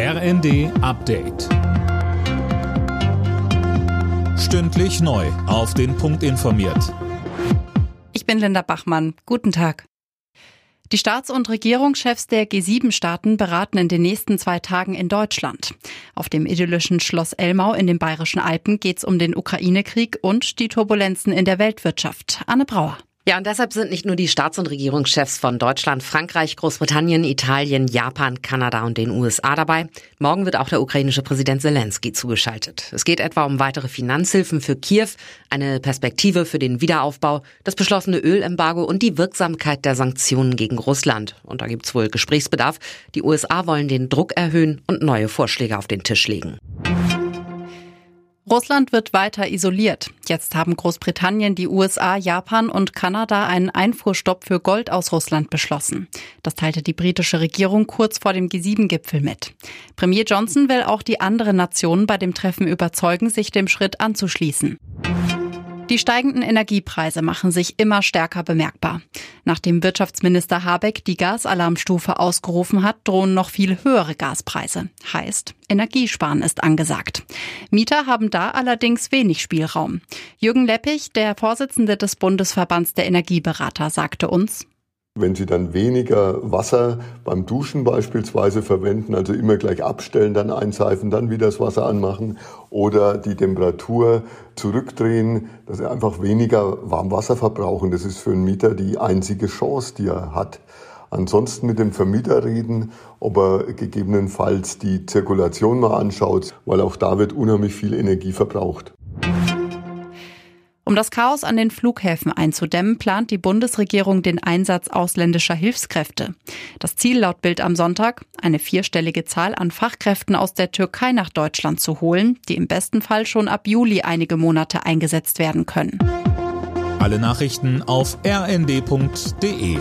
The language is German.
RND Update. Stündlich neu. Auf den Punkt informiert. Ich bin Linda Bachmann. Guten Tag. Die Staats- und Regierungschefs der G7-Staaten beraten in den nächsten zwei Tagen in Deutschland. Auf dem idyllischen Schloss Elmau in den Bayerischen Alpen geht es um den Ukraine-Krieg und die Turbulenzen in der Weltwirtschaft. Anne Brauer. Ja, und deshalb sind nicht nur die Staats- und Regierungschefs von Deutschland, Frankreich, Großbritannien, Italien, Japan, Kanada und den USA dabei. Morgen wird auch der ukrainische Präsident Zelensky zugeschaltet. Es geht etwa um weitere Finanzhilfen für Kiew, eine Perspektive für den Wiederaufbau, das beschlossene Ölembargo und die Wirksamkeit der Sanktionen gegen Russland. Und da gibt's wohl Gesprächsbedarf. Die USA wollen den Druck erhöhen und neue Vorschläge auf den Tisch legen. Russland wird weiter isoliert. Jetzt haben Großbritannien, die USA, Japan und Kanada einen Einfuhrstopp für Gold aus Russland beschlossen. Das teilte die britische Regierung kurz vor dem G7-Gipfel mit. Premier Johnson will auch die anderen Nationen bei dem Treffen überzeugen, sich dem Schritt anzuschließen. Die steigenden Energiepreise machen sich immer stärker bemerkbar. Nachdem Wirtschaftsminister Habeck die Gasalarmstufe ausgerufen hat, drohen noch viel höhere Gaspreise. Heißt, Energiesparen ist angesagt. Mieter haben da allerdings wenig Spielraum. Jürgen Leppich, der Vorsitzende des Bundesverbands der Energieberater, sagte uns, wenn Sie dann weniger Wasser beim Duschen beispielsweise verwenden, also immer gleich abstellen, dann einseifen, dann wieder das Wasser anmachen oder die Temperatur zurückdrehen, dass Sie einfach weniger Warmwasser verbrauchen. Das ist für einen Mieter die einzige Chance, die er hat. Ansonsten mit dem Vermieter reden, ob er gegebenenfalls die Zirkulation mal anschaut, weil auch da wird unheimlich viel Energie verbraucht. Um das Chaos an den Flughäfen einzudämmen, plant die Bundesregierung den Einsatz ausländischer Hilfskräfte. Das Ziel laut Bild am Sonntag, eine vierstellige Zahl an Fachkräften aus der Türkei nach Deutschland zu holen, die im besten Fall schon ab Juli einige Monate eingesetzt werden können. Alle Nachrichten auf rnd.de